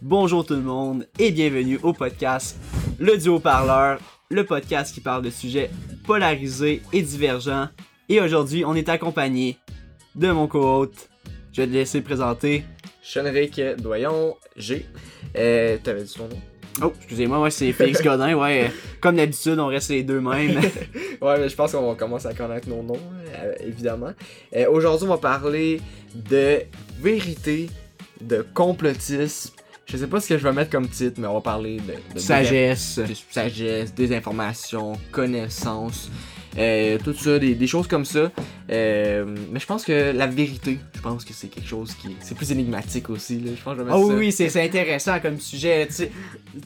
Bonjour tout le monde et bienvenue au podcast Le Duo Parleur, le podcast qui parle de sujets polarisés et divergents. Et aujourd'hui, on est accompagné de mon co-hôte. Je vais te laisser présenter. Chenric Doyon G. Euh, T'avais dit ton nom? Oh, excusez-moi, moi c'est Félix Godin, ouais. Comme d'habitude, on reste les deux mêmes. Ouais, mais je pense qu'on va commencer à connaître nos noms, euh, évidemment. Euh, Aujourd'hui, on va parler de vérité, de complotisme. Je sais pas ce que je vais mettre comme titre, mais on va parler de, de Sagesse. de sagesse, désinformation, connaissance, euh, tout ça, des, des choses comme ça. Mais je pense que la vérité, je pense que c'est quelque chose qui c'est plus énigmatique aussi. Là. Je pense que je vais mettre Oh ça. oui, c'est intéressant comme sujet. Tu sais,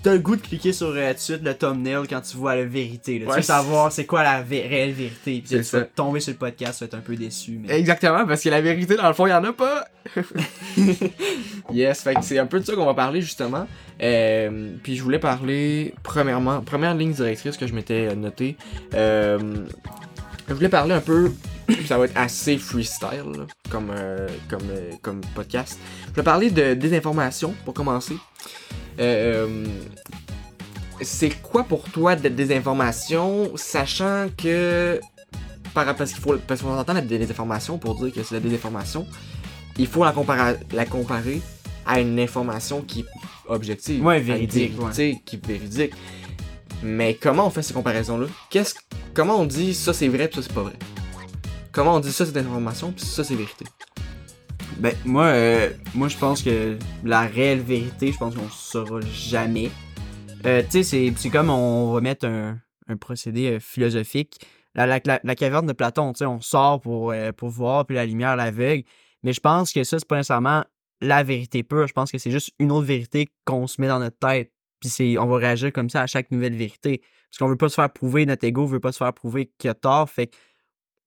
t'as le goût de cliquer sur euh, tout de suite le thumbnail quand tu vois la vérité. Là. Ouais, tu veux savoir c'est quoi la vé- réelle vérité. Puis tu vas tomber sur le podcast, tu vas être un peu déçu. Mais... Exactement, parce que la vérité, dans le fond, il y en a pas. yes, fait que c'est un peu de ça qu'on va parler, justement. Euh, puis je voulais parler, premièrement, première ligne directrice que je m'étais euh, notée. Euh, je voulais parler un peu, ça va être assez freestyle, là, comme, euh, comme, euh, comme podcast. Je voulais parler de désinformation, pour commencer. Euh, c'est quoi pour toi de désinformation, sachant que par, parce qu'il faut parce qu'on entend la désinformation pour dire que c'est la désinformation, il faut la comparer, la comparer à une information qui est objective, Ouais, véridique, vérité qui est véridique. Mais comment on fait ces comparaisons-là? Qu'est-ce, comment on dit ça c'est vrai puis ça c'est pas vrai? Comment on dit ça c'est information puis ça c'est vérité Ben, moi, euh, moi je pense que la réelle vérité, je pense qu'on saura jamais. Euh, tu sais, c'est- comme on va mettre un, un procédé euh, philosophique. La, la, la- caverne de Platon, tu sais, on sort pour, euh, pour voir, puis la lumière l'aveugle. Mais je pense que ça, c'est pas nécessairement la vérité pure. Je pense que c'est juste une autre vérité qu'on se met dans notre tête. Puis on va réagir comme ça à chaque nouvelle vérité. Parce qu'on veut pas se faire prouver, notre ego veut pas se faire prouver qu'il a tort. Fait que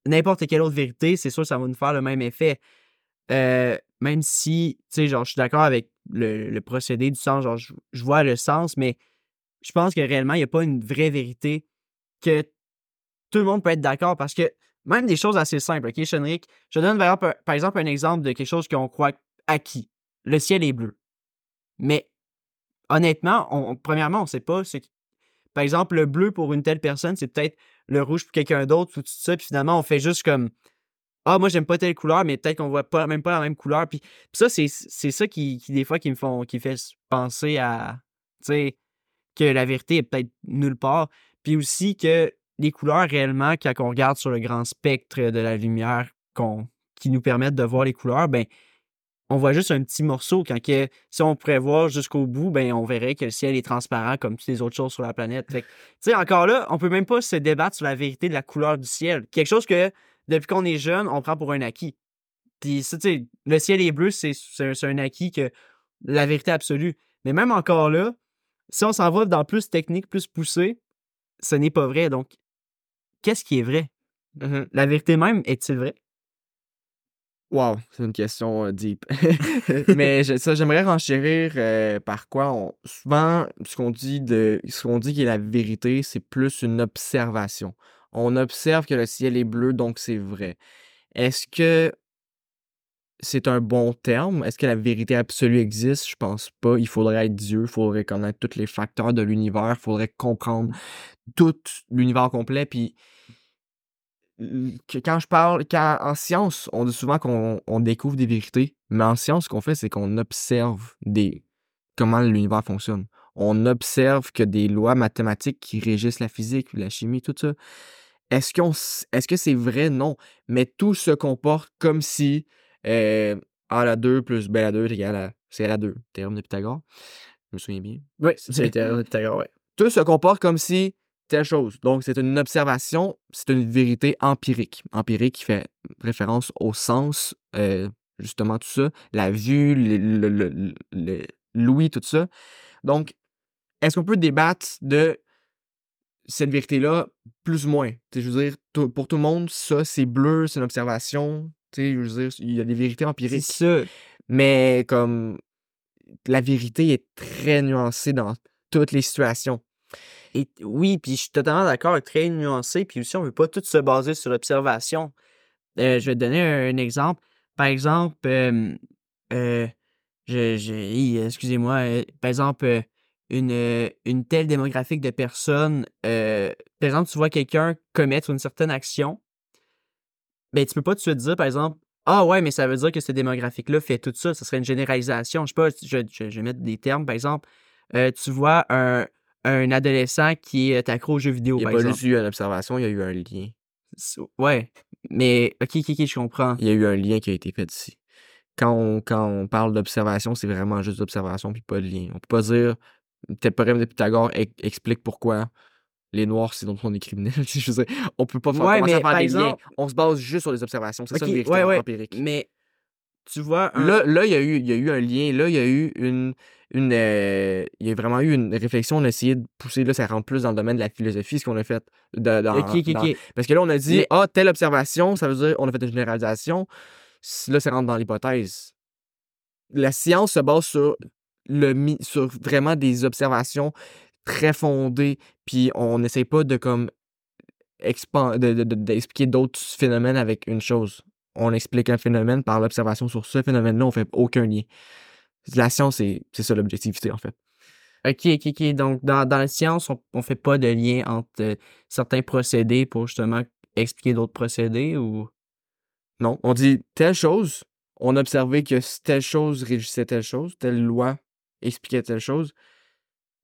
n'importe quelle autre vérité, c'est sûr que ça va nous faire le même effet. Euh, même si, tu sais, genre, je suis d'accord avec le, procédé du sens, genre, je, vois le sens, mais je pense que réellement, il n'y a pas une vraie vérité que tout le monde peut être d'accord parce que même des choses assez simples, OK, Chenric, je donne par exemple, un exemple de quelque chose qu'on croit acquis. Le ciel est bleu. Mais honnêtement, on, on- premièrement, on ne sait pas. que- Par exemple, le bleu pour une telle personne, c'est peut-être le rouge pour quelqu'un d'autre ou tout ça. Puis finalement, on fait juste comme Ah, moi, j'aime pas telle couleur, mais peut-être qu'on voit pas, même pas la même couleur. Puis, ça, c'est, ça qui, qui, des fois, qui me font, qui fait penser à, tu sais, que la vérité est peut-être nulle part. Puis aussi que les couleurs, réellement, quand on regarde sur le grand spectre de la lumière qu'on, qui nous permettent de voir les couleurs, ben, on voit juste un petit morceau. Quand que, si on pourrait voir jusqu'au bout, ben, on verrait que le ciel est transparent comme toutes les autres choses sur la planète. Fait que, tu sais, encore là, on peut même pas se débattre sur la vérité de la couleur du ciel. Quelque chose que, depuis qu'on est jeune, on prend pour un acquis. Puis, ça, le ciel est bleu, c'est c'est un, c'est un acquis que la vérité absolue. Mais même encore là, si on s'en va dans plus technique, plus poussé, ce n'est pas vrai. Donc, qu'est-ce qui est vrai? La vérité même est-il vrai? Wow, c'est une question euh, deep. Mais ça, j'aimerais renchérir euh, par quoi on, souvent ce qu'on dit de ce qu'on dit qui est la vérité, c'est plus une observation. On observe que le ciel est bleu, donc c'est vrai. Est-ce que c'est un bon terme? Est-ce que la vérité absolue existe? Je pense pas. Il faudrait être Dieu, il faudrait connaître tous les facteurs de l'univers, il faudrait comprendre tout l'univers complet, puis que quand je parle, quand en science, on dit souvent qu'on on découvre des vérités, mais en science, ce qu'on fait, c'est qu'on observe des comment l'univers fonctionne. On observe que des lois mathématiques qui régissent la physique, la chimie, tout ça. Est-ce qu'on, est-ce que c'est vrai? Non. Mais tout se comporte comme si euh, A à la 2 plus B à la 2 est égal à C à la 2. Théorème de Pythagore. Je me souviens bien Oui, c'est ouais. tout se comporte comme si telle chose. Donc, c'est une observation, c'est une vérité empirique. Empirique qui fait référence au sens, euh, justement, tout ça, la vue, le, le- le- le- l'ouïe, tout ça. Donc, est-ce qu'on peut débattre de cette vérité-là, plus ou moins? Tu sais, je veux dire, pour tout le monde, ça, c'est bleu, c'est une observation. Je veux dire, il y a des vérités C'est empiriques. ça. Mais comme la vérité est très nuancée dans toutes les situations. Oui, puis je suis totalement d'accord, très nuancé. Puis aussi, on ne veut pas tout se baser sur l'observation. Euh, je vais te donner un, exemple. Par exemple, euh, euh, je, excusez-moi, par exemple, une, une telle démographique de personnes, par exemple, tu vois quelqu'un commettre une certaine action, ben, tu peux pas te dire, par exemple, ah ouais, mais ça veut dire que ce démographique-là fait tout ça. Ce serait une généralisation. Je sais pas, je, je, je vais mettre des termes. Par exemple, tu vois un, un adolescent qui est accro aux jeux vidéo. Il n'y a pas juste eu une observation, il y a eu un lien. Ouais. Mais, ok, ok, ok, je comprends. Il y a eu un lien qui a été fait ici. Quand on, quand on parle d'observation, c'est vraiment juste d'observation puis pas de lien. On peut pas dire, théorème de Pythagore explique pourquoi les Noirs, c'est dont on est criminel. je veux on peut pas faire, ouais, mais, faire des liens. On se base juste sur les observations. C'est ça le vérité empirique. Mais tu vois. Là, là il, y a eu, il y a eu un lien. Là, il y a eu une. Une euh, il y a vraiment eu une réflexion. On a essayé de pousser. Là, ça rentre plus dans le domaine de la philosophie, ce qu'on a fait. Dans, Parce que là, on a dit Ah, telle observation, ça veut dire on a fait une généralisation. Là, ça rentre dans l'hypothèse. La science se base sur, le, sur vraiment des observations très fondées. Puis on n'essaie pas de comme d'expliquer d'autres phénomènes avec une chose on explique un phénomène par l'observation sur ce phénomène-là, on fait aucun lien. La science, c'est ça l'objectivité, en fait. OK, OK, OK. Donc, dans, la science, on ne fait pas de lien entre euh, certains procédés pour justement expliquer d'autres procédés ou? Non, on dit telle chose, on a observé que telle chose régissait telle chose, telle loi expliquait telle chose.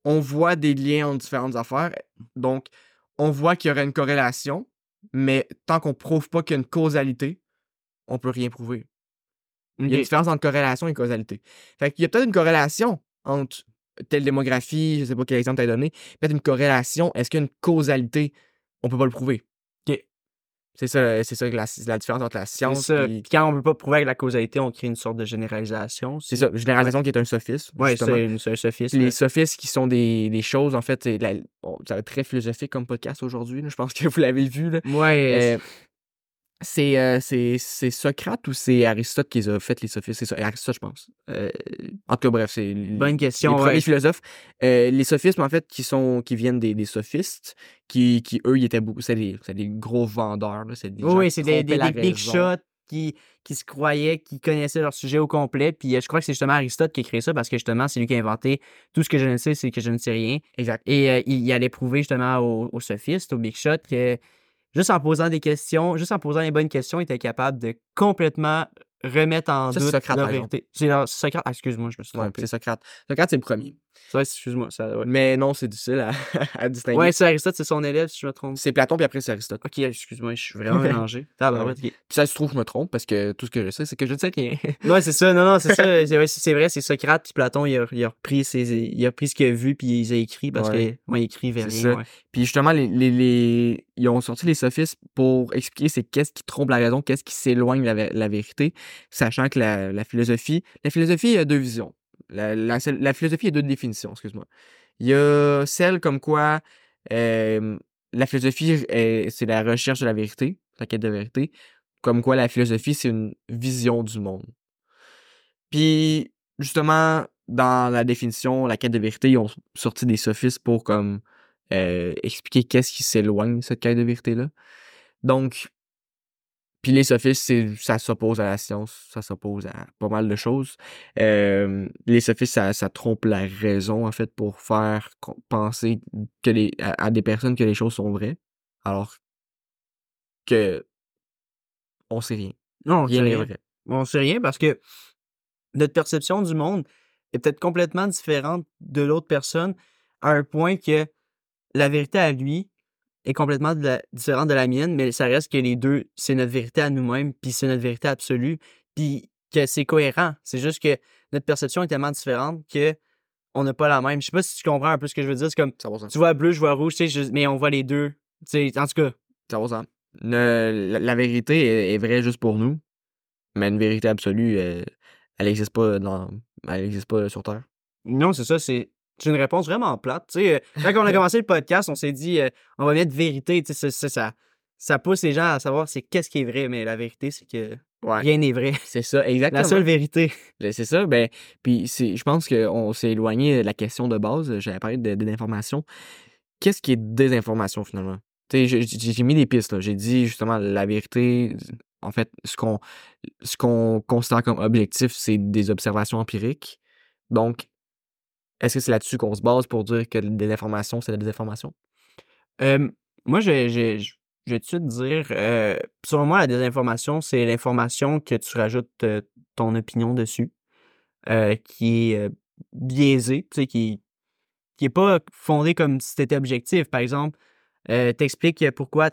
On voit des liens entre différentes affaires. Donc, on voit qu'il y aurait une corrélation, mais tant qu'on ne prouve pas qu'il y a une causalité, on peut rien prouver. Il y a une différence entre corrélation et causalité. Fait qu'il y a peut-être une corrélation entre telle démographie, je sais pas quel exemple t'as donné, peut-être une corrélation. Est-ce qu'il y a une causalité? On peut pas le prouver. C'est ça, c'est ça la, la, différence entre la science et... quand on peut pas prouver avec la causalité, on crée une sorte de généralisation. C'est ça, généralisation qui est un sophisme. Oui, c'est un sophisme. Les sophismes qui sont des, des choses, en fait, c'est très philosophique comme podcast aujourd'hui. Je pense que vous l'avez vu. Là. Ouais. Euh, c'est, c'est, Socrate ou c'est Aristote qui a fait les sophismes? C'est Aristote, je pense. Euh, en tout cas, bref, c'est Bonne question, les premiers philosophes. Euh, les sophismes, en fait, qui, sont, qui viennent des, des sophistes, qui, qui, eux, ils étaient beaucoup. C'est des, des, gros vendeurs. Là, des oui, c'est des, des, big shots qui, qui se croyaient, qui connaissaient leur sujet au complet. Puis je crois que c'est justement Aristote qui a créé ça parce que justement, c'est lui qui a inventé tout ce que je ne sais, c'est que je ne sais rien. Exact. Et il, allait prouver justement aux, aux sophistes, aux big shots, que juste en posant des questions, juste en posant les bonnes questions, il était capable de complètement remettre en doute Socrate, la vérité. C'est Socrate. Ah, excuse-moi, je me suis trompé. c'est Socrate. Socrate, c'est le premier. Excuse-moi. Mais non, c'est difficile à, à, distinguer. Ouais, c'est Aristote, c'est son élève, si je me trompe. C'est Platon, puis après, c'est Aristote. Ok, excuse-moi, je suis vraiment mélangé. Ah, bah, ouais. Puis ça se trouve, je me trompe, parce que tout ce que je sais, c'est que je ne sais rien. ouais, c'est ça. Non, non, c'est ça. C'est vrai, c'est Socrate, puis Platon, il a, il a, repris ses, il a pris ce qu'il a vu, puis il a écrit, parce que moi, il écrivait rien. Ouais. Puis justement, les, les, les, ils ont sorti les sophismes pour expliquer c'est qu'est-ce qui trompe la raison, qu'est-ce qui s'éloigne de la, la, vérité, sachant que la, la philosophie, la philosophie, il y a deux visions. La, philosophie a deux définitions, excuse-moi. Il y a celle comme quoi la philosophie, c'est la recherche de la vérité, la quête de vérité. Comme quoi la philosophie, c'est une vision du monde. Puis, justement, dans la définition, la quête de vérité, ils ont sorti des sophistes pour comme euh, expliquer qu'est-ce qui s'éloigne de cette quête de vérité-là. Donc, puis les sophistes, ça s'oppose à la science, ça s'oppose à pas mal de choses. Euh, les sophistes, ça, ça, trompe la raison, en fait, pour faire penser que les, à, des personnes que les choses sont vraies, alors que on sait rien. Non, on sait rien. Vrai. On sait rien parce que notre perception du monde est peut-être complètement différente de l'autre personne à un point que la vérité à lui, est complètement différente de la mienne, mais ça reste que les deux, c'est notre vérité à nous-mêmes, puis c'est notre vérité absolue, puis que c'est cohérent. C'est juste que notre perception est tellement différente que on n'a pas la même. Je sais pas si tu comprends un peu ce que je veux dire. C'est comme, tu vois bleu, je vois rouge, mais on voit les deux. en tout cas. Ça la, vérité est, vraie juste pour nous, mais une vérité absolue, elle n'existe pas, dans, elle existe pas sur Terre. Non, c'est ça, c'est une réponse vraiment plate. sais, euh, quand on a commencé le podcast, on s'est dit euh, on va mettre vérité. Ça, ça, ça pousse les gens à savoir c'est qu'est-ce qui est vrai, mais la vérité, c'est que Ouais. Rien n'est vrai. C'est ça, exactement. La seule vérité. Ben, C'est ça. Ben, puis je pense qu'on s'est éloigné de la question de base. J'avais parlé de, de l'information. Qu'est-ce qui est désinformation finalement? Tu sais, j'ai- mis des pistes. J'ai dit justement la vérité. En fait, ce qu'on ce qu'on considère comme objectif, c'est des observations empiriques. Donc, est-ce que c'est là-dessus qu'on se base pour dire que de l'information, c'est la désinformation? Moi, je, vais tout de dire, euh, selon moi, la désinformation, c'est l'information que tu rajoutes ton opinion dessus, qui est biaisée, tu sais, qui, qui est pas fondée comme si c'était objectif. Par exemple, t'expliques pourquoi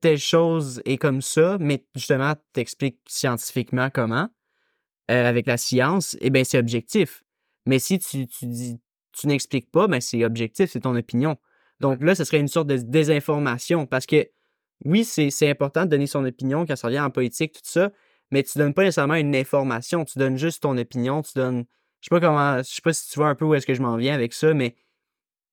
telle chose est comme ça, mais justement, t'expliques scientifiquement comment, avec la science, eh bien, c'est objectif. Mais si tu dis, tu n'expliques pas, ben, c'est objectif, c'est ton opinion. Donc là, ce serait une sorte de désinformation parce que oui, c'est important de donner son opinion quand ça vient en politique, tout ça, mais tu donnes pas nécessairement une information, tu donnes juste ton opinion, tu donnes. Je sais pas comment. Je sais pas si tu vois un peu où est-ce que je m'en viens avec ça, mais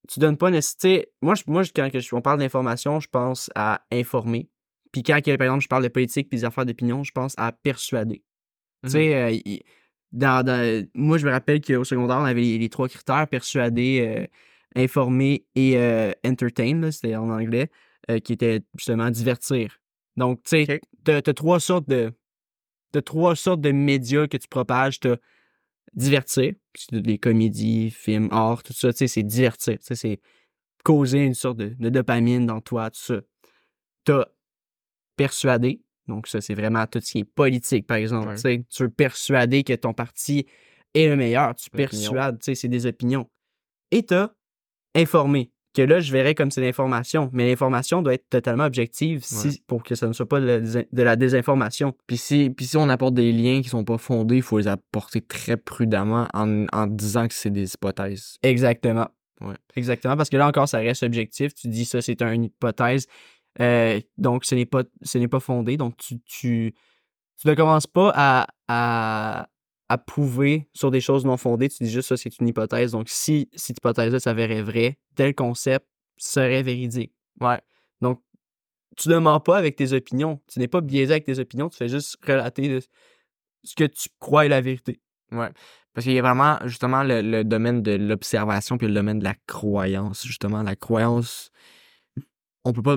tu donnes pas nécessairement. Moi, je- moi quand on parle d'information, je pense à informer. Puis quand, par exemple, je parle de politique puis des affaires d'opinion, je pense à persuader. Tu sais, euh, dans, dans- moi, je me rappelle qu'au secondaire, on avait les, les trois critères persuader, euh, informer et euh, entertain, c'était en anglais, euh, qui était justement divertir. Donc, tu sais, Ok. t'as t'as trois sortes de. Trois sortes de médias que tu propages. T'as divertir, les comédies, films, art, tout ça, tu sais, c'est divertir. C'est causer une sorte de, de dopamine dans toi, tout ça. T'as persuader, donc ça, c'est vraiment tout ce qui est politique, par exemple. Ouais. Tu veux persuader que ton parti est le meilleur. Tu persuades, tu sais, c'est des opinions. Et t'as informer, que là, je verrais comme c'est l'information, mais l'information doit être totalement objective si, Ouais. pour que ça ne soit pas de la, désin- de la désinformation. Puis si, puis si on apporte des liens qui sont pas fondés, il faut les apporter très prudemment en, en disant que c'est des hypothèses. Exactement. Ouais. Exactement, parce que là encore, ça reste objectif. Tu dis ça, c'est une hypothèse. Euh, donc, ce n'est pas, ce n'est pas fondé. Donc, tu, tu, tu ne commences pas à, à, à prouver sur des choses non fondées. Tu dis juste ça, c'est une hypothèse. Donc, si cette hypothèse-là s'avérait vraie, tel concept serait véridique. Ouais. Donc, tu ne mens pas avec tes opinions. Tu n'es pas biaisé avec tes opinions. Tu fais juste relater ce que tu crois est la vérité. Ouais. Parce qu'il y a vraiment, justement, le, le domaine de l'observation puis le domaine de la croyance. Justement, la croyance, on peut pas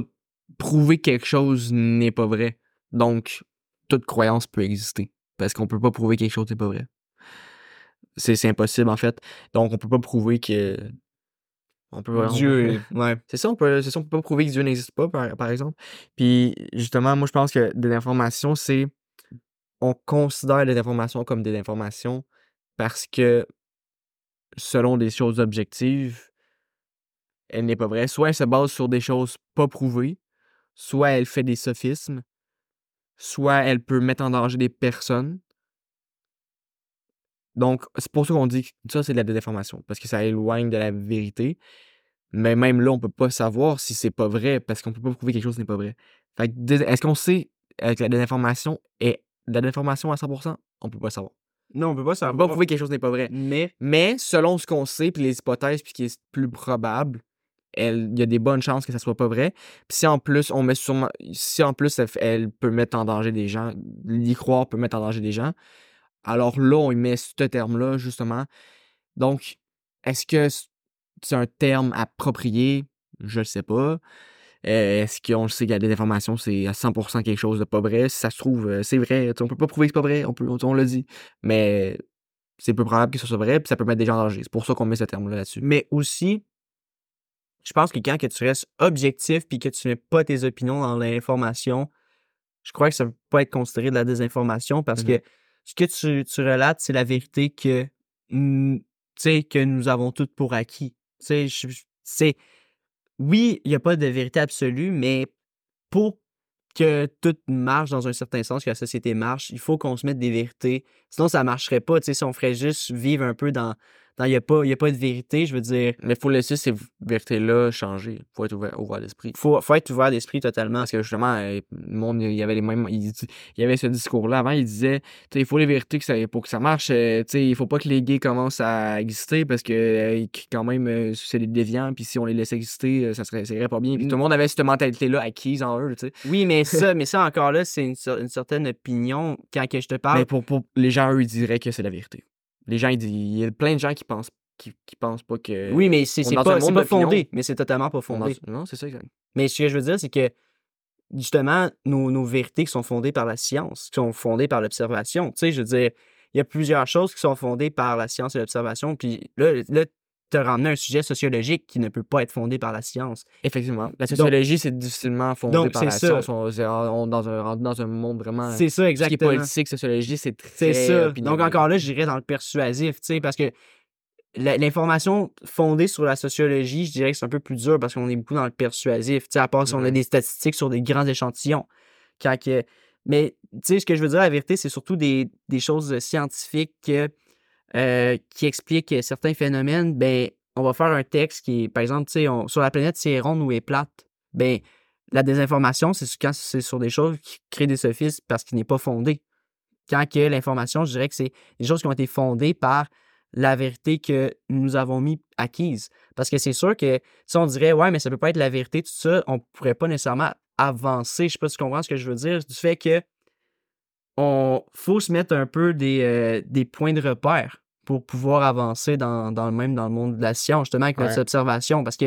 prouver que quelque chose n'est pas vrai. Donc, toute croyance peut exister. Parce qu'on peut pas prouver que quelque chose n'est pas vrai. C'est impossible, en fait. Donc, on peut pas prouver que. On peut, on- Dieu, ouais. C'est ça, on peut, c'est ça, on peut pas prouver que Dieu n'existe pas, par, par exemple. Puis, justement, moi, je pense que de l'information, c'est. On considère les informations comme des informations parce que, selon des choses objectives, elle n'est pas vraie. Soit elle se base sur des choses pas prouvées, soit elle fait des sophismes, soit elle peut mettre en danger des personnes. Donc, c'est pour ça qu'on dit que ça, c'est de la déformation, parce que ça éloigne de la vérité. Mais même là, on peut pas savoir si c'est pas vrai, parce qu'on peut pas prouver que quelque chose n'est pas vrai. Fait que, dés- est-ce qu'on sait euh, que la désinformation est de la désinformation à 100%? On peut pas savoir. Non, on peut pas On savoir. peut pas prouver que quelque chose n'est pas vrai. Mais Mais selon ce qu'on sait, puis les hypothèses, puis ce qui est plus probable, il y a des bonnes chances que ça soit pas vrai. Puis si en plus, on met. Si en plus, elle, peut mettre en danger des gens, l'y croire peut mettre en danger des gens, alors là, on y met ce terme-là, justement. Donc, est-ce que c'est un terme approprié? Je le sais pas. Euh, est-ce qu'on le sait que la désinformation, c'est à 100% quelque chose de pas vrai? Si ça se trouve, euh, c'est vrai. On peut pas prouver que c'est pas vrai, on, peut, on l'a dit. Mais c'est peu probable que ce soit vrai, puis ça peut mettre des gens en danger. C'est pour ça qu'on met ce terme-là là-dessus. mais aussi, je pense que quand que tu restes objectif puis que tu mets pas tes opinions dans l'information, je crois que ça peut pas être considéré de la désinformation parce que ce que tu, tu relates, c'est la vérité que, que nous avons toutes pour acquis. C'est, oui, il n'y a pas de vérité absolue, mais pour que tout marche dans un certain sens, que la société marche, il faut qu'on se mette des vérités. Sinon, ça marcherait pas. Tu sais, si on ferait juste vivre un peu dans, Il n'y a, pas- y a pas de vérité, je veux dire. Mais faut laisser ces vérités-là changer. Faut être ouvert, ouvert d'esprit. Faut, faut être ouvert d'esprit totalement. Parce que justement, euh, le monde, il y avait les mêmes. Il, il y avait ce discours-là. Avant, il disait il faut les vérités que ça, pour que ça marche. euh, sais, il faut pas que les gays commencent à exister parce que euh, quand même, c'est des déviants. Puis si on les laissait exister, ça serait, ça irait pas bien. Puis tout le monde avait cette mentalité-là acquise en eux. sais. Oui, mais ça, mais ça encore là, c'est une, une certaine opinion. Quand que je te parle, Mais pour, pour les gens, eux, ils diraient que c'est la vérité. Les gens, ils disent. Il y a plein de gens qui pensent, qui, qui pensent pas que. oui, mais c'est pas, pas fondé. Mais c'est totalement pas on fondé. Non, c'est ça, exact. Mais ce que je veux dire, c'est que justement, nos, nos vérités qui sont fondées par la science, qui sont fondées par l'observation. Tu sais, je veux dire, il y a plusieurs choses qui sont fondées par la science et l'observation. Puis là, là tu as ramené un sujet sociologique qui ne peut pas être fondé par la science. Effectivement. La sociologie, c'est difficilement fondé donc, par la ça. science. On, on- dans, un, rentre dans un monde vraiment. C'est ça, ce qui est exactement. politique, sociologie, c'est très. C'est ça. opinionné. Donc, encore là, j'irais dans le persuasif, tu sais, parce que l'information fondée sur la sociologie, je dirais que c'est un peu plus dur parce qu'on est beaucoup dans le persuasif, tu sais, à part si on a Mhm. des statistiques sur des grands échantillons. Quand que- Mais, tu sais, ce que je veux dire, la vérité, c'est surtout des, des choses scientifiques que, euh, qui expliquent certains phénomènes. Ben, on va faire un texte qui est, par exemple, sur la planète, si elle est ronde ou est plate. Ben, la désinformation, c'est quand c'est sur des choses qui créent des sophismes parce qu'il n'est pas fondé quand que l'information, je dirais que c'est des choses qui ont été fondées par la vérité que nous avons mis acquise. Parce que c'est sûr que si on dirait, ouais, mais ça peut pas être la vérité, tout ça, on pourrait pas nécessairement avancer. Je sais pas si tu comprends ce que je veux dire. Du fait que on faut se mettre un peu des, euh, des points de repère pour pouvoir avancer dans, dans le même dans le monde de la science, justement, avec notre Ouais. observation. Parce que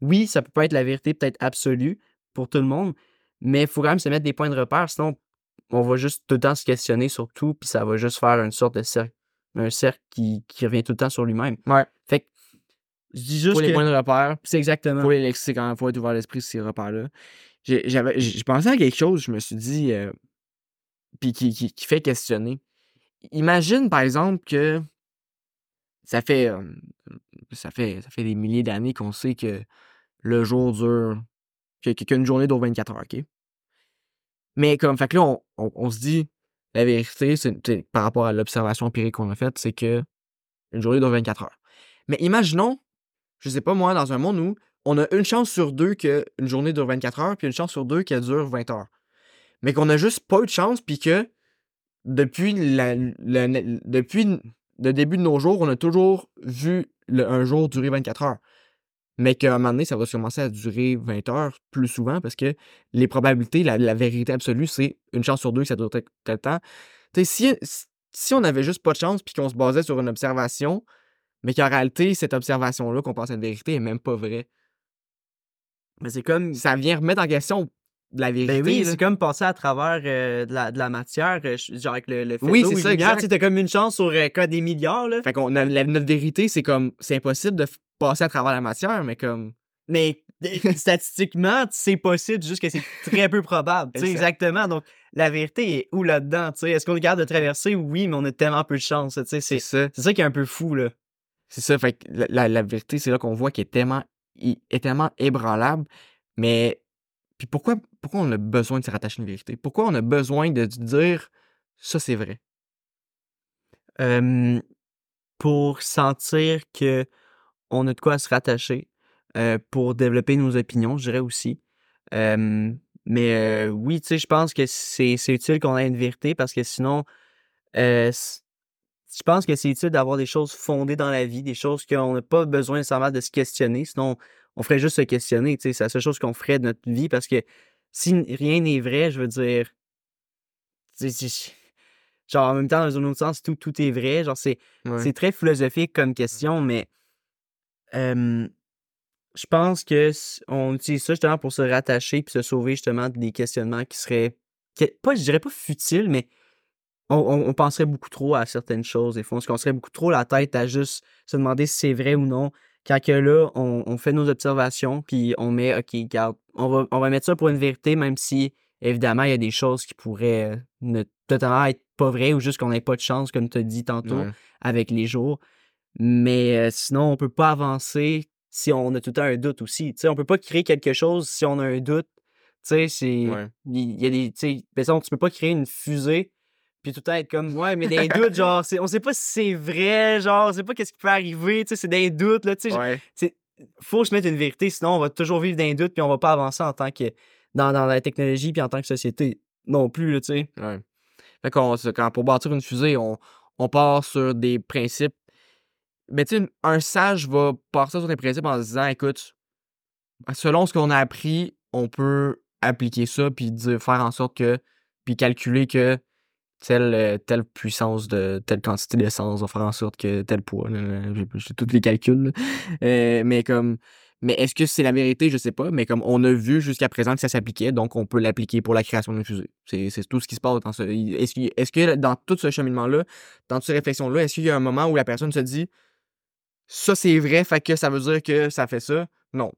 oui, ça peut pas être la vérité peut-être absolue pour tout le monde, mais il faut quand même se mettre des points de repère, sinon on va juste tout le temps se questionner sur tout, puis ça va juste faire une sorte de cercle, un cercle qui, qui revient tout le temps sur lui-même. Ouais. Fait que je dis juste Faut les que points de repère. c'est exactement. Faut les lexiques quand même. Faut être ouvert l'esprit sur ces repères-là. J'ai pensé à quelque chose, je me suis dit. euh, puis qui, fait questionner. Imagine, par exemple, que ça fait, des milliers d'années qu'on sait que le jour dure. qu'une journée dure 24 heures, OK? Mais comme, fait que là, on, se dit, la vérité, c'est, par rapport à l'observation empirique qu'on a faite, c'est que une journée dure 24 heures. Mais imaginons, je sais pas moi, dans un monde où on a une chance sur deux qu'une journée dure 24 heures, puis une chance sur deux qu'elle dure 20 heures. Mais qu'on a juste pas eu de chance, puis que depuis, la- la- depuis le début de nos jours, on a toujours vu le- un jour durer 24 heures. Mais qu'à un moment donné, ça va commencer à durer 20 heures plus souvent parce que les probabilités, la, la vérité absolue, c'est une chance sur deux que ça dure tel, temps. Tu sais, si, si on avait juste pas de chance puis qu'on se basait sur une observation, mais qu'en réalité, cette observation-là qu'on pense être vérité est même pas vraie, Mais c'est comme. ça vient remettre en question la vérité. Ben oui, c'est comme passer à travers euh, de, la, de la matière, euh, genre avec le, le Oui, c'est ça, lumière, exact. Comme une chance sur euh, quoi, des milliards, là. Fait qu'on notre vérité, c'est comme, c'est impossible de passer à travers la matière, mais comme, Mais statistiquement, c'est possible, juste que c'est très peu probable. exactement. Donc, la vérité est où là-dedans? tu sais? Est-ce qu'on est capable de traverser? Oui, mais on a tellement peu de chance. tu sais, c'est ça. c'est ça qui est un peu fou, là. C'est ça, fait que la, la- la vérité, c'est là qu'on voit qu'elle est tellement, est tellement ébranlable, mais puis pourquoi, pourquoi on a besoin de se rattacher à une vérité? Pourquoi on a besoin de dire ça c'est vrai? Pour sentir que on a de quoi se rattacher, pour développer nos opinions, je dirais aussi. Mais oui, tu sais, je pense que c'est utile qu'on ait une vérité parce que sinon, je pense que c'est utile d'avoir des choses fondées dans la vie, des choses qu'on n'a pas besoin nécessairement de se questionner, sinon on ferait juste se questionner, c'est la seule chose qu'on ferait de notre vie parce que si rien n'est vrai, je veux dire, genre en même temps, dans un autre sens, tout, tout est vrai, genre c'est Ouais. très philosophique comme question, mais euh, je pense que on utilise ça justement pour se rattacher puis se sauver justement des questionnements qui seraient pas, je dirais pas futiles, mais on, on- on penserait beaucoup trop à certaines choses. Des fois, on se casserait beaucoup trop la tête à juste se demander si c'est vrai ou non. Quand que là, on, on fait nos observations, puis on met, OK, regarde, on va, on va mettre ça pour une vérité, même si, évidemment, il y a des choses qui pourraient euh, ne totalement être pas vraies ou juste qu'on n'ait pas de chance, comme tu as dit tantôt Ouais. avec les jours. Mais euh, sinon, on peut pas avancer si on a tout le temps un doute aussi. Tu sais, on peut pas créer quelque chose si on a un doute. Tu sais, c'est. Ouais. Il y a des. Tu sais, par exemple, tu peux pas créer une fusée puis tout être comme, ouais, mais des doutes, genre, on sait pas si c'est vrai, genre, on sait pas qu'est-ce qui peut arriver, tu sais, c'est des doutes, là, tu sais. Ouais. Faut se mettre une vérité, sinon on va toujours vivre d'un doute, puis on va pas avancer en tant que, dans, dans la technologie, puis en tant que société non plus, là, tu sais. Ouais. Fait qu'on, quand, pour bâtir une fusée, on, on part sur des principes. Mais tu sais, un sage va partir sur des principes en se disant écoute, selon ce qu'on a appris, on peut appliquer ça, puis dire- faire en sorte que. Puis calculer que telle, euh, telle puissance de telle quantité d'essence va faire en sorte que tel poids. J'ai tous les calculs. Euh, mais comme. Mais est-ce que c'est la vérité? Je sais pas. Mais comme on a vu jusqu'à présent que ça s'appliquait, donc on peut l'appliquer pour la création d'une fusée. C'est tout ce qui se passe dans ce. Est-ce est-ce que dans tout ce cheminement-là, dans toutes ces réflexions-là, est-ce qu'il y a un moment où la personne se dit ça c'est vrai, fait que ça veut dire que ça fait ça? Non.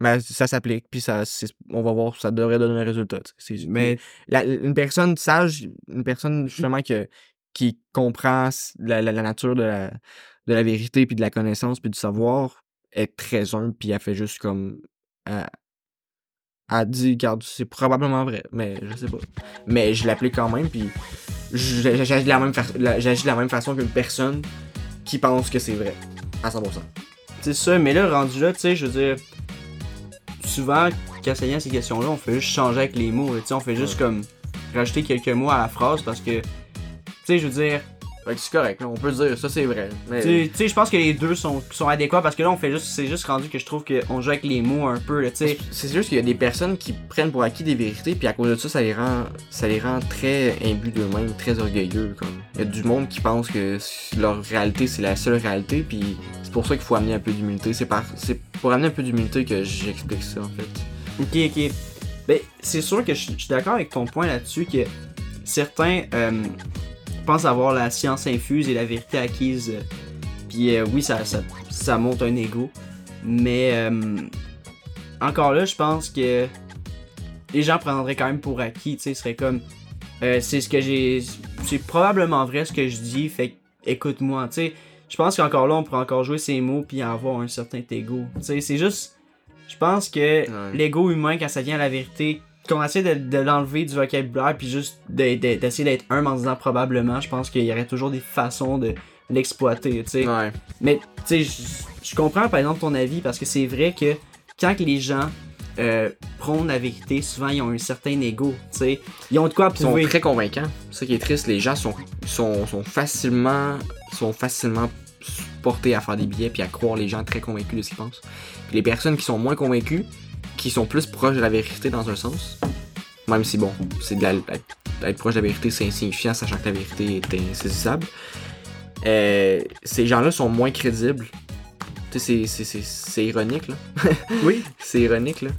Mais ça s'applique, puis ça, on va voir, ça devrait donner un résultat. Mais la- une personne sage, une personne justement que, qui comprend la, la- la nature de la, de la vérité, puis de la connaissance, puis du savoir, est très humble, puis elle fait juste comme. Elle, elle dit, regarde, c'est probablement vrai, mais je sais pas. Mais je l'applique quand même, puis j'agis de la même, de la même façon qu'une personne qui pense que c'est vrai, à 100%. C'est ça, mais là, rendu là, tu sais, je veux dire, souvent, à ces questions-là, on fait juste changer avec les mots, là, on fait juste comme rajouter quelques mots à la phrase parce que, tu sais, je veux dire, Fait que c'est correct, on peut dire, ça c'est vrai. Mais... tu sais- je pense que les deux sont, sont adéquats parce que là, on fait juste, c'est juste rendu que je trouve qu'on joue avec les mots un peu, tu sais. C'est juste qu'il y a des personnes qui prennent pour acquis des vérités, puis à cause de ça, ça les rend, ça les rend très imbus d'eux-mêmes, très orgueilleux. Comme. Il y a du monde qui pense que leur réalité, c'est la seule réalité, puis c'est pour ça qu'il faut amener un peu d'humilité. C'est, par, c'est pour amener un peu d'humilité que j'explique ça, en fait. Ok, ok. Ben, c'est sûr que je je suis d'accord avec ton point là-dessus que certains euh, pensent avoir la science infuse et la vérité acquise. Puis euh, oui, ça, ça, ça monte un ego. Mais euh, encore là, je pense que les gens prendraient quand même pour acquis. Tu sais, ce serait comme. euh, c'est ce que j'ai. C'est probablement vrai ce que je dis, fait écoute-moi. Tu sais, je pense qu'encore là, on pourrait encore jouer ces mots puis avoir un certain ego. Tu sais, c'est juste. Je pense que Ouais. l'ego humain, quand ça vient à la vérité, qu'on essaie de, de l'enlever du vocabulaire puis juste de- de- d'essayer d'être humble en disant probablement, je pense qu'il y aurait toujours des façons de l'exploiter, tu sais. Ouais. Mais, tu sais, je- comprends par exemple ton avis parce que c'est vrai que quand que les gens euh, prônent la vérité, souvent ils ont un certain ego, tu sais. Ils ont de quoi Ils sont prouver. très convaincants. C'est ça qui est triste. Les gens sont, sont, sont facilement sont facilement portés à faire des billets puis à croire les gens très convaincus de ce qu'ils pensent. Puis les personnes qui sont moins convaincues, qui sont plus proches de la vérité dans un sens, même si bon, c'est de la, être, être proche de la vérité, c'est insignifiant, sachant que la vérité est insaisissable. Euh, ces gens-là sont moins crédibles. Tu sais, c'est ironique, là. Oui. C'est ironique, là.